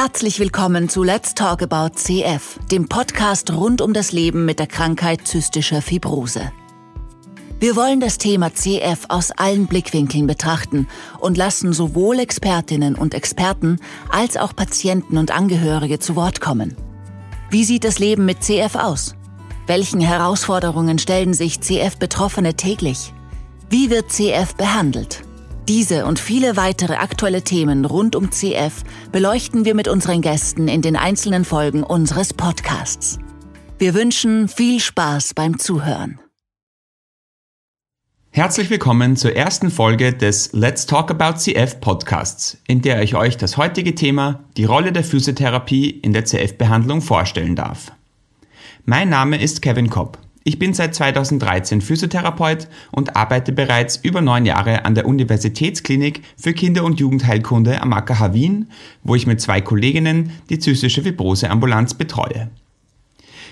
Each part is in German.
Herzlich willkommen zu Let's Talk About CF, dem Podcast rund um das Leben mit der Krankheit zystischer Fibrose. Wir wollen das Thema CF aus allen Blickwinkeln betrachten und lassen sowohl Expertinnen und Experten als auch Patienten und Angehörige zu Wort kommen. Wie sieht das Leben mit CF aus? Welchen Herausforderungen stellen sich CF-Betroffene täglich? Wie wird CF behandelt? Diese und viele weitere aktuelle Themen rund um CF beleuchten wir mit unseren Gästen in den einzelnen Folgen unseres Podcasts. Wir wünschen viel Spaß beim Zuhören. Herzlich willkommen zur ersten Folge des Let's Talk About CF Podcasts, in der ich euch das heutige Thema, die Rolle der Physiotherapie in der CF-Behandlung vorstellen darf. Mein Name ist Kevin Kopp. Ich bin seit 2013 Physiotherapeut und arbeite bereits über neun Jahre an der Universitätsklinik für Kinder- und Jugendheilkunde am AKH Wien, wo ich mit zwei Kolleginnen die zystische Fibrose-Ambulanz betreue.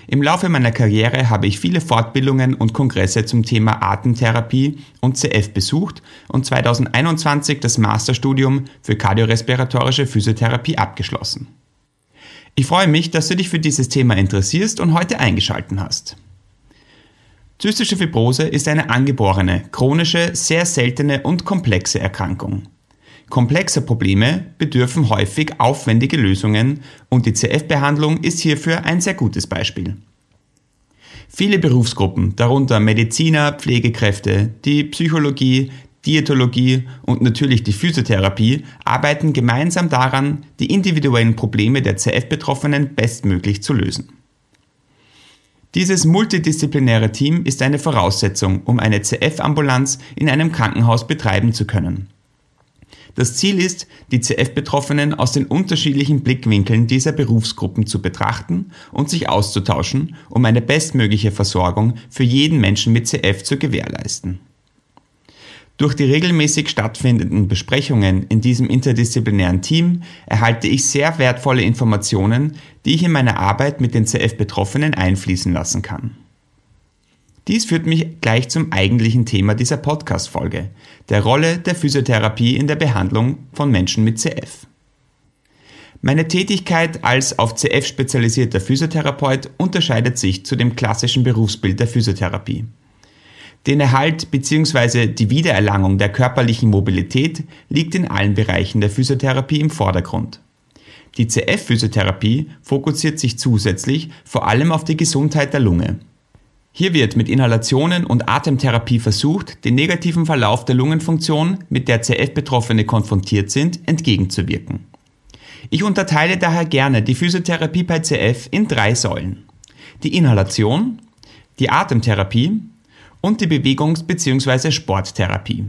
Im Laufe meiner Karriere habe ich viele Fortbildungen und Kongresse zum Thema Atemtherapie und CF besucht und 2021 das Masterstudium für kardiorespiratorische Physiotherapie abgeschlossen. Ich freue mich, dass du dich für dieses Thema interessierst und heute eingeschalten hast. Zystische Fibrose ist eine angeborene, chronische, sehr seltene und komplexe Erkrankung. Komplexe Probleme bedürfen häufig aufwendige Lösungen und die CF-Behandlung ist hierfür ein sehr gutes Beispiel. Viele Berufsgruppen, darunter Mediziner, Pflegekräfte, die Psychologie, Diätologie und natürlich die Physiotherapie, arbeiten gemeinsam daran, die individuellen Probleme der CF-Betroffenen bestmöglich zu lösen. Dieses multidisziplinäre Team ist eine Voraussetzung, um eine CF-Ambulanz in einem Krankenhaus betreiben zu können. Das Ziel ist, die CF-Betroffenen aus den unterschiedlichen Blickwinkeln dieser Berufsgruppen zu betrachten und sich auszutauschen, um eine bestmögliche Versorgung für jeden Menschen mit CF zu gewährleisten. Durch die regelmäßig stattfindenden Besprechungen in diesem interdisziplinären Team erhalte ich sehr wertvolle Informationen, die ich in meine Arbeit mit den CF-Betroffenen einfließen lassen kann. Dies führt mich gleich zum eigentlichen Thema dieser Podcast-Folge, der Rolle der Physiotherapie in der Behandlung von Menschen mit CF. Meine Tätigkeit als auf CF spezialisierter Physiotherapeut unterscheidet sich zu dem klassischen Berufsbild der Physiotherapie. Den Erhalt bzw. die Wiedererlangung der körperlichen Mobilität liegt in allen Bereichen der Physiotherapie im Vordergrund. Die CF-Physiotherapie fokussiert sich zusätzlich vor allem auf die Gesundheit der Lunge. Hier wird mit Inhalationen und Atemtherapie versucht, den negativen Verlauf der Lungenfunktion, mit der CF-Betroffene konfrontiert sind, entgegenzuwirken. Ich unterteile daher gerne die Physiotherapie bei CF in drei Säulen. Die Inhalation, die Atemtherapie und die Bewegungs- bzw. Sporttherapie.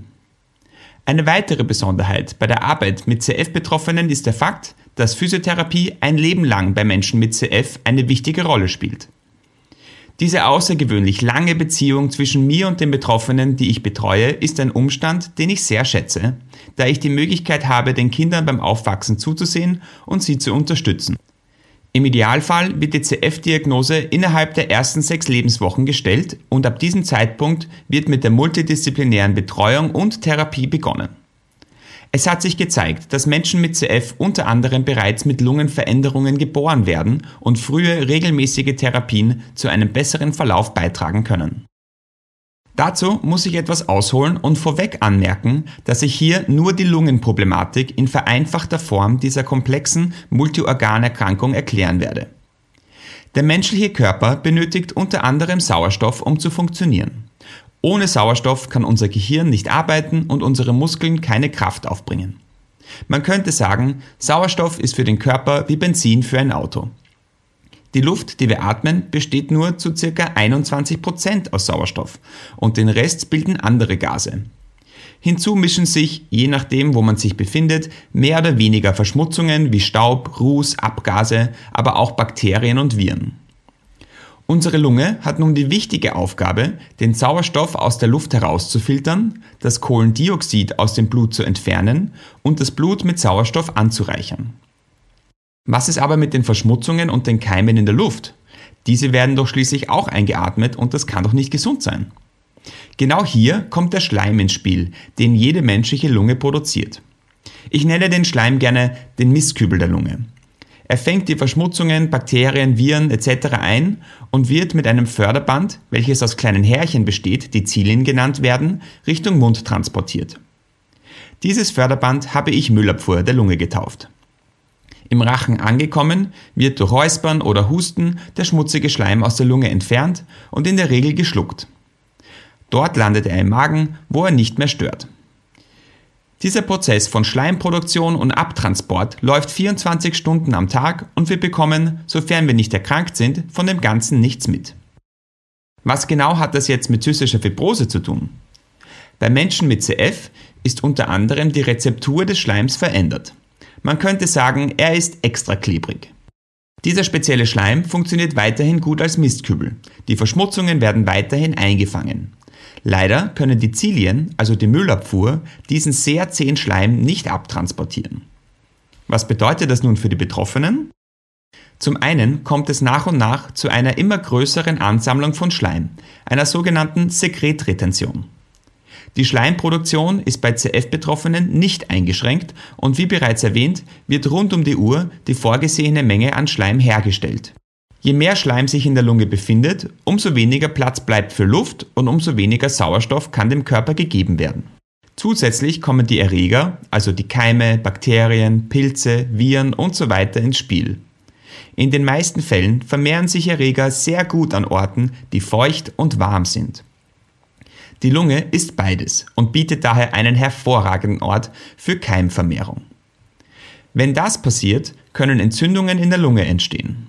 Eine weitere Besonderheit bei der Arbeit mit CF-Betroffenen ist der Fakt, dass Physiotherapie ein Leben lang bei Menschen mit CF eine wichtige Rolle spielt. Diese außergewöhnlich lange Beziehung zwischen mir und den Betroffenen, die ich betreue, ist ein Umstand, den ich sehr schätze, da ich die Möglichkeit habe, den Kindern beim Aufwachsen zuzusehen und sie zu unterstützen. Im Idealfall wird die CF-Diagnose innerhalb der ersten sechs Lebenswochen gestellt und ab diesem Zeitpunkt wird mit der multidisziplinären Betreuung und Therapie begonnen. Es hat sich gezeigt, dass Menschen mit CF unter anderem bereits mit Lungenveränderungen geboren werden und frühe regelmäßige Therapien zu einem besseren Verlauf beitragen können. Dazu muss ich etwas ausholen und vorweg anmerken, dass ich hier nur die Lungenproblematik in vereinfachter Form dieser komplexen Multiorganerkrankung erklären werde. Der menschliche Körper benötigt unter anderem Sauerstoff, um zu funktionieren. Ohne Sauerstoff kann unser Gehirn nicht arbeiten und unsere Muskeln keine Kraft aufbringen. Man könnte sagen, Sauerstoff ist für den Körper wie Benzin für ein Auto. Die Luft, die wir atmen, besteht nur zu ca. 21 Prozent aus Sauerstoff und den Rest bilden andere Gase. Hinzu mischen sich, je nachdem, wo man sich befindet, mehr oder weniger Verschmutzungen wie Staub, Ruß, Abgase, aber auch Bakterien und Viren. Unsere Lunge hat nun die wichtige Aufgabe, den Sauerstoff aus der Luft herauszufiltern, das Kohlendioxid aus dem Blut zu entfernen und das Blut mit Sauerstoff anzureichern. Was ist aber mit den Verschmutzungen und den Keimen in der Luft? Diese werden doch schließlich auch eingeatmet und das kann doch nicht gesund sein. Genau hier kommt der Schleim ins Spiel, den jede menschliche Lunge produziert. Ich nenne den Schleim gerne den Mistkübel der Lunge. Er fängt die Verschmutzungen, Bakterien, Viren etc. ein und wird mit einem Förderband, welches aus kleinen Härchen besteht, die Zilien genannt werden, Richtung Mund transportiert. Dieses Förderband habe ich Müllabfuhr der Lunge getauft. Im Rachen angekommen, wird durch Räuspern oder Husten der schmutzige Schleim aus der Lunge entfernt und in der Regel geschluckt. Dort landet er im Magen, wo er nicht mehr stört. Dieser Prozess von Schleimproduktion und Abtransport läuft 24 Stunden am Tag und wir bekommen, sofern wir nicht erkrankt sind, von dem Ganzen nichts mit. Was genau hat das jetzt mit zystischer Fibrose zu tun? Bei Menschen mit CF ist unter anderem die Rezeptur des Schleims verändert. Man könnte sagen, er ist extra klebrig. Dieser spezielle Schleim funktioniert weiterhin gut als Mistkübel. Die Verschmutzungen werden weiterhin eingefangen. Leider können die Zilien, also die Müllabfuhr, diesen sehr zähen Schleim nicht abtransportieren. Was bedeutet das nun für die Betroffenen? Zum einen kommt es nach und nach zu einer immer größeren Ansammlung von Schleim, einer sogenannten Sekretretention. Die Schleimproduktion ist bei CF-Betroffenen nicht eingeschränkt und wie bereits erwähnt, wird rund um die Uhr die vorgesehene Menge an Schleim hergestellt. Je mehr Schleim sich in der Lunge befindet, umso weniger Platz bleibt für Luft und umso weniger Sauerstoff kann dem Körper gegeben werden. Zusätzlich kommen die Erreger, also die Keime, Bakterien, Pilze, Viren usw. So ins Spiel. In den meisten Fällen vermehren sich Erreger sehr gut an Orten, die feucht und warm sind. Die Lunge ist beides und bietet daher einen hervorragenden Ort für Keimvermehrung. Wenn das passiert, können Entzündungen in der Lunge entstehen.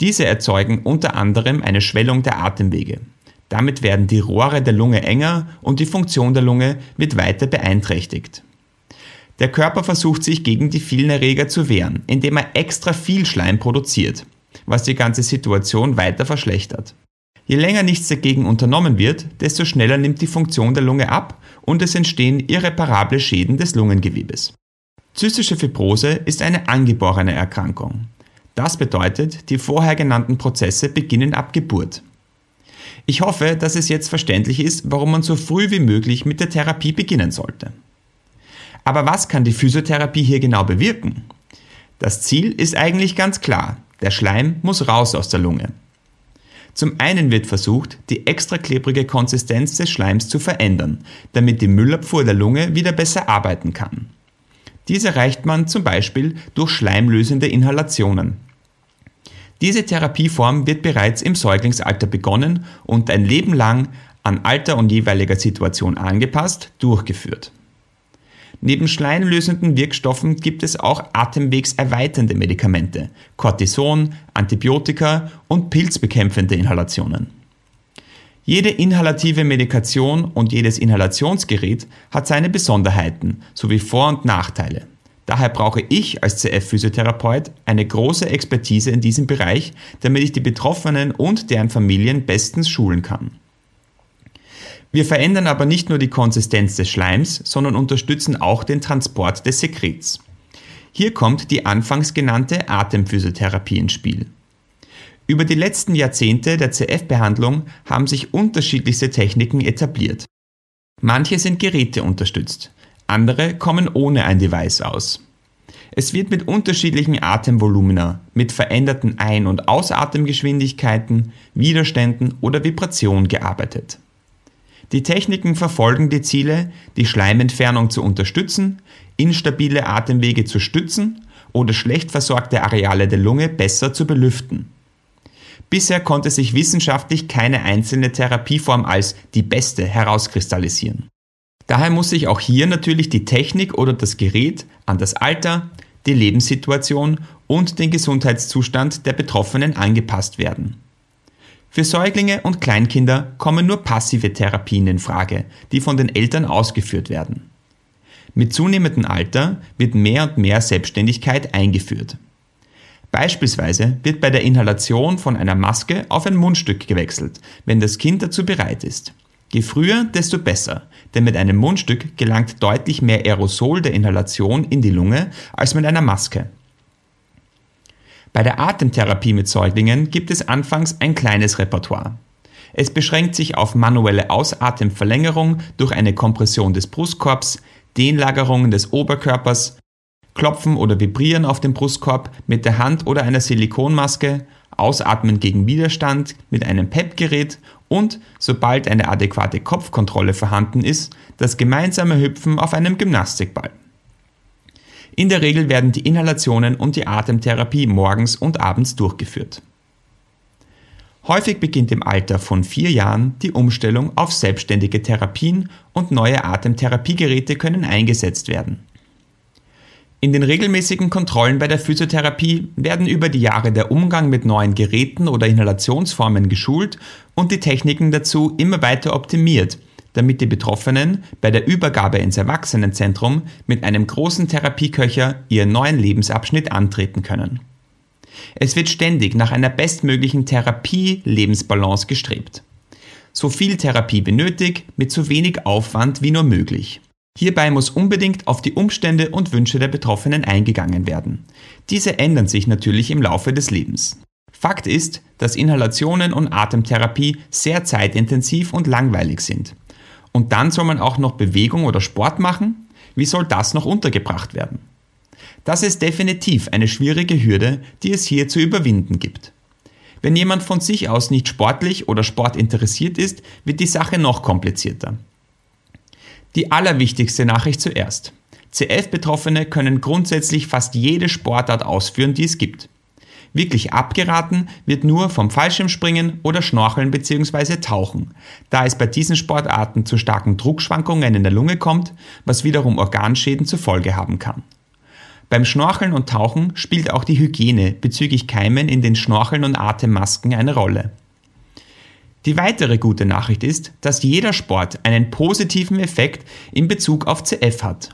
Diese erzeugen unter anderem eine Schwellung der Atemwege. Damit werden die Rohre der Lunge enger und die Funktion der Lunge wird weiter beeinträchtigt. Der Körper versucht sich gegen die vielen Erreger zu wehren, indem er extra viel Schleim produziert, was die ganze Situation weiter verschlechtert. Je länger nichts dagegen unternommen wird, desto schneller nimmt die Funktion der Lunge ab und es entstehen irreparable Schäden des Lungengewebes. Zystische Fibrose ist eine angeborene Erkrankung. Das bedeutet, die vorher genannten Prozesse beginnen ab Geburt. Ich hoffe, dass es jetzt verständlich ist, warum man so früh wie möglich mit der Therapie beginnen sollte. Aber was kann die Physiotherapie hier genau bewirken? Das Ziel ist eigentlich ganz klar. Der Schleim muss raus aus der Lunge. Zum einen wird versucht, die extra klebrige Konsistenz des Schleims zu verändern, damit die Müllabfuhr der Lunge wieder besser arbeiten kann. Dies erreicht man zum Beispiel durch schleimlösende Inhalationen. Diese Therapieform wird bereits im Säuglingsalter begonnen und ein Leben lang an Alter und jeweiliger Situation angepasst durchgeführt. Neben schleimlösenden Wirkstoffen gibt es auch atemwegserweiternde Medikamente, Cortison, Antibiotika und pilzbekämpfende Inhalationen. Jede inhalative Medikation und jedes Inhalationsgerät hat seine Besonderheiten sowie Vor- und Nachteile. Daher brauche ich als CF-Physiotherapeut eine große Expertise in diesem Bereich, damit ich die Betroffenen und deren Familien bestens schulen kann. Wir verändern aber nicht nur die Konsistenz des Schleims, sondern unterstützen auch den Transport des Sekrets. Hier kommt die anfangs genannte Atemphysiotherapie ins Spiel. Über die letzten Jahrzehnte der CF-Behandlung haben sich unterschiedlichste Techniken etabliert. Manche sind Geräte unterstützt, andere kommen ohne ein Device aus. Es wird mit unterschiedlichen Atemvolumina, mit veränderten Ein- und Ausatemgeschwindigkeiten, Widerständen oder Vibration gearbeitet. Die Techniken verfolgen die Ziele, die Schleimentfernung zu unterstützen, instabile Atemwege zu stützen oder schlecht versorgte Areale der Lunge besser zu belüften. Bisher konnte sich wissenschaftlich keine einzelne Therapieform als die beste herauskristallisieren. Daher muss sich auch hier natürlich die Technik oder das Gerät an das Alter, die Lebenssituation und den Gesundheitszustand der Betroffenen angepasst werden. Für Säuglinge und Kleinkinder kommen nur passive Therapien in Frage, die von den Eltern ausgeführt werden. Mit zunehmendem Alter wird mehr und mehr Selbstständigkeit eingeführt. Beispielsweise wird bei der Inhalation von einer Maske auf ein Mundstück gewechselt, wenn das Kind dazu bereit ist. Je früher, desto besser, denn mit einem Mundstück gelangt deutlich mehr Aerosol der Inhalation in die Lunge als mit einer Maske. Bei der Atemtherapie mit Säuglingen gibt es anfangs ein kleines Repertoire. Es beschränkt sich auf manuelle Ausatemverlängerung durch eine Kompression des Brustkorbs, Dehnlagerungen des Oberkörpers, Klopfen oder Vibrieren auf dem Brustkorb mit der Hand oder einer Silikonmaske, Ausatmen gegen Widerstand mit einem PEP-Gerät und, sobald eine adäquate Kopfkontrolle vorhanden ist, das gemeinsame Hüpfen auf einem Gymnastikball. In der Regel werden die Inhalationen und die Atemtherapie morgens und abends durchgeführt. Häufig beginnt im Alter von vier Jahren die Umstellung auf selbstständige Therapien und neue Atemtherapiegeräte können eingesetzt werden. In den regelmäßigen Kontrollen bei der Physiotherapie werden über die Jahre der Umgang mit neuen Geräten oder Inhalationsformen geschult und die Techniken dazu immer weiter optimiert, damit die Betroffenen bei der Übergabe ins Erwachsenenzentrum mit einem großen Therapieköcher ihren neuen Lebensabschnitt antreten können. Es wird ständig nach einer bestmöglichen Therapie-Lebensbalance gestrebt. So viel Therapie benötigt, mit so wenig Aufwand wie nur möglich. Hierbei muss unbedingt auf die Umstände und Wünsche der Betroffenen eingegangen werden. Diese ändern sich natürlich im Laufe des Lebens. Fakt ist, dass Inhalationen und Atemtherapie sehr zeitintensiv und langweilig sind. Und dann soll man auch noch Bewegung oder Sport machen? Wie soll das noch untergebracht werden? Das ist definitiv eine schwierige Hürde, die es hier zu überwinden gibt. Wenn jemand von sich aus nicht sportlich oder sportinteressiert ist, wird die Sache noch komplizierter. Die allerwichtigste Nachricht zuerst. CF-Betroffene können grundsätzlich fast jede Sportart ausführen, die es gibt. Wirklich abgeraten wird nur vom Fallschirmspringen oder Schnorcheln bzw. Tauchen, da es bei diesen Sportarten zu starken Druckschwankungen in der Lunge kommt, was wiederum Organschäden zur Folge haben kann. Beim Schnorcheln und Tauchen spielt auch die Hygiene bezüglich Keimen in den Schnorcheln und Atemmasken eine Rolle. Die weitere gute Nachricht ist, dass jeder Sport einen positiven Effekt in Bezug auf CF hat.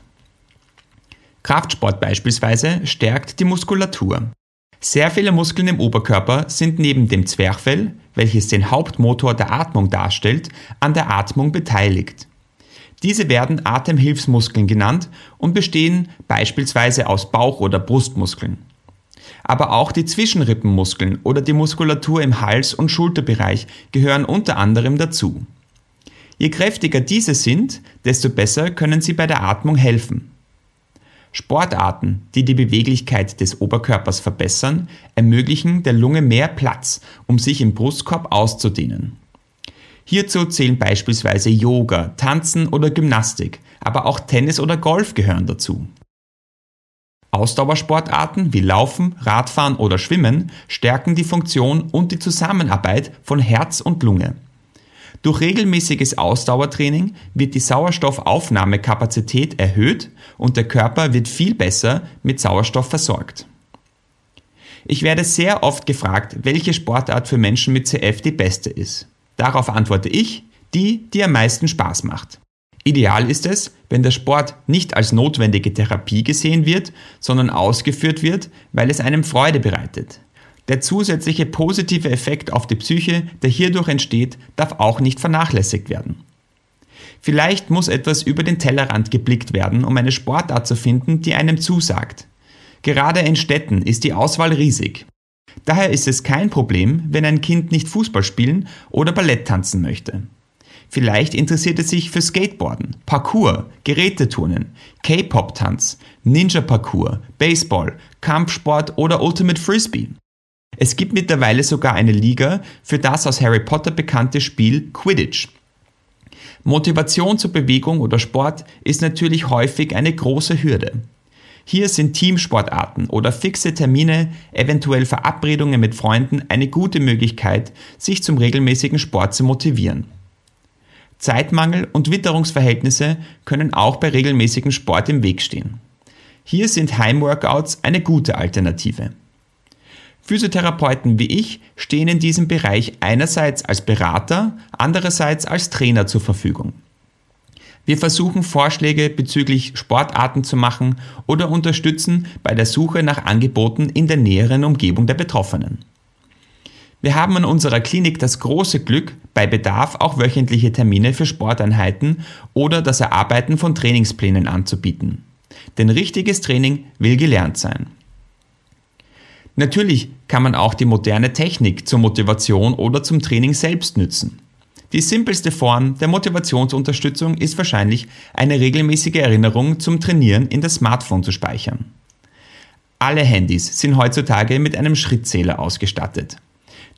Kraftsport beispielsweise stärkt die Muskulatur. Sehr viele Muskeln im Oberkörper sind neben dem Zwerchfell, welches den Hauptmotor der Atmung darstellt, an der Atmung beteiligt. Diese werden Atemhilfsmuskeln genannt und bestehen beispielsweise aus Bauch- oder Brustmuskeln. Aber auch die Zwischenrippenmuskeln oder die Muskulatur im Hals- und Schulterbereich gehören unter anderem dazu. Je kräftiger diese sind, desto besser können sie bei der Atmung helfen. Sportarten, die die Beweglichkeit des Oberkörpers verbessern, ermöglichen der Lunge mehr Platz, um sich im Brustkorb auszudehnen. Hierzu zählen beispielsweise Yoga, Tanzen oder Gymnastik, aber auch Tennis oder Golf gehören dazu. Ausdauersportarten wie Laufen, Radfahren oder Schwimmen stärken die Funktion und die Zusammenarbeit von Herz und Lunge. Durch regelmäßiges Ausdauertraining wird die Sauerstoffaufnahmekapazität erhöht und der Körper wird viel besser mit Sauerstoff versorgt. Ich werde sehr oft gefragt, welche Sportart für Menschen mit CF die beste ist. Darauf antworte ich, die, die am meisten Spaß macht. Ideal ist es, wenn der Sport nicht als notwendige Therapie gesehen wird, sondern ausgeführt wird, weil es einem Freude bereitet. Der zusätzliche positive Effekt auf die Psyche, der hierdurch entsteht, darf auch nicht vernachlässigt werden. Vielleicht muss etwas über den Tellerrand geblickt werden, um eine Sportart zu finden, die einem zusagt. Gerade in Städten ist die Auswahl riesig. Daher ist es kein Problem, wenn ein Kind nicht Fußball spielen oder Ballett tanzen möchte. Vielleicht interessiert es sich für Skateboarden, Parkour, Geräteturnen, K-Pop-Tanz, Ninja-Parkour, Baseball, Kampfsport oder Ultimate Frisbee. Es gibt mittlerweile sogar eine Liga für das aus Harry Potter bekannte Spiel Quidditch. Motivation zur Bewegung oder Sport ist natürlich häufig eine große Hürde. Hier sind Teamsportarten oder fixe Termine, eventuell Verabredungen mit Freunden eine gute Möglichkeit, sich zum regelmäßigen Sport zu motivieren. Zeitmangel und Witterungsverhältnisse können auch bei regelmäßigem Sport im Weg stehen. Hier sind Heimworkouts eine gute Alternative. Physiotherapeuten wie ich stehen in diesem Bereich einerseits als Berater, andererseits als Trainer zur Verfügung. Wir versuchen Vorschläge bezüglich Sportarten zu machen oder unterstützen bei der Suche nach Angeboten in der näheren Umgebung der Betroffenen. Wir haben an unserer Klinik das große Glück, bei Bedarf auch wöchentliche Termine für Sporteinheiten oder das Erarbeiten von Trainingsplänen anzubieten. Denn richtiges Training will gelernt sein. Natürlich kann man auch die moderne Technik zur Motivation oder zum Training selbst nützen. Die simpelste Form der Motivationsunterstützung ist wahrscheinlich eine regelmäßige Erinnerung zum Trainieren in das Smartphone zu speichern. alle Handys sind heutzutage mit einem Schrittzähler ausgestattet.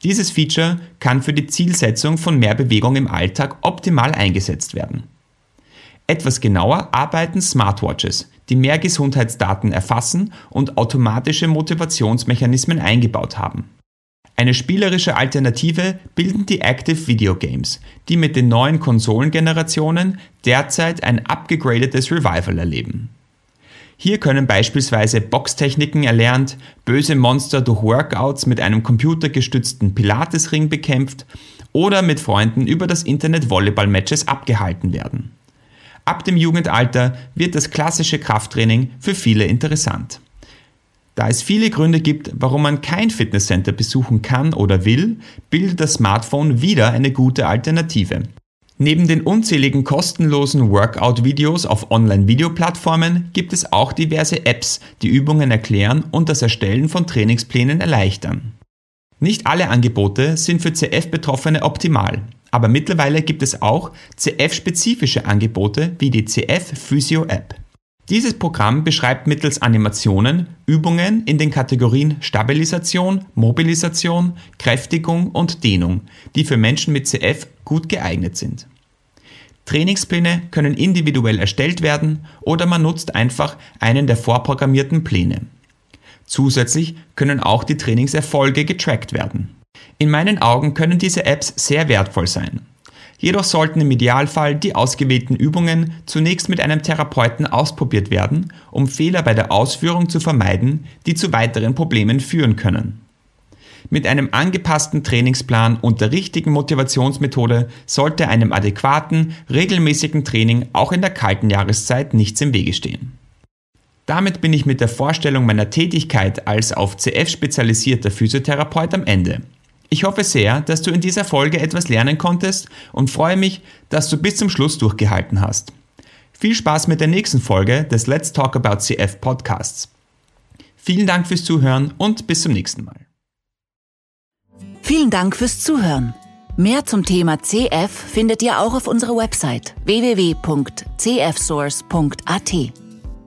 Dieses Feature kann für die Zielsetzung von mehr Bewegung im Alltag optimal eingesetzt werden. Etwas genauer arbeiten Smartwatches, die mehr Gesundheitsdaten erfassen und automatische Motivationsmechanismen eingebaut haben. Eine spielerische Alternative bilden die Active Video Games, die mit den neuen Konsolengenerationen derzeit ein abgegradetes Revival erleben. Hier können beispielsweise Boxtechniken erlernt, böse Monster durch Workouts mit einem computergestützten Pilatesring bekämpft oder mit Freunden über das Internet Volleyball-Matches abgehalten werden. Ab dem Jugendalter wird das klassische Krafttraining für viele interessant. Da es viele Gründe gibt, warum man kein Fitnesscenter besuchen kann oder will, bildet das Smartphone wieder eine gute Alternative. Neben den unzähligen kostenlosen Workout-Videos auf Online-Videoplattformen gibt es auch diverse Apps, die Übungen erklären und das Erstellen von Trainingsplänen erleichtern. Nicht alle Angebote sind für CF-Betroffene optimal, aber mittlerweile gibt es auch CF-spezifische Angebote wie die CF Physio App. Dieses Programm beschreibt mittels Animationen Übungen in den Kategorien Stabilisation, Mobilisation, Kräftigung und Dehnung, die für Menschen mit CF gut geeignet sind. Trainingspläne können individuell erstellt werden oder man nutzt einfach einen der vorprogrammierten Pläne. Zusätzlich können auch die Trainingserfolge getrackt werden. In meinen Augen können diese Apps sehr wertvoll sein. Jedoch sollten im Idealfall die ausgewählten Übungen zunächst mit einem Therapeuten ausprobiert werden, um Fehler bei der Ausführung zu vermeiden, die zu weiteren Problemen führen können. Mit einem angepassten Trainingsplan und der richtigen Motivationsmethode sollte einem adäquaten, regelmäßigen Training auch in der kalten Jahreszeit nichts im Wege stehen. Damit bin ich mit der Vorstellung meiner Tätigkeit als auf CF spezialisierter Physiotherapeut am Ende. Ich hoffe sehr, dass du in dieser Folge etwas lernen konntest und freue mich, dass du bis zum Schluss durchgehalten hast. Viel Spaß mit der nächsten Folge des Let's Talk About CF Podcasts. Vielen Dank fürs Zuhören und bis zum nächsten Mal. Vielen Dank fürs Zuhören. Mehr zum Thema CF findet ihr auch auf unserer Website www.cfsource.at.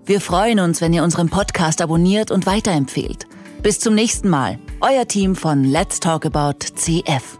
Wir freuen uns, wenn ihr unseren Podcast abonniert und weiterempfehlt. Bis zum nächsten Mal. Euer Team von Let's Talk About CF.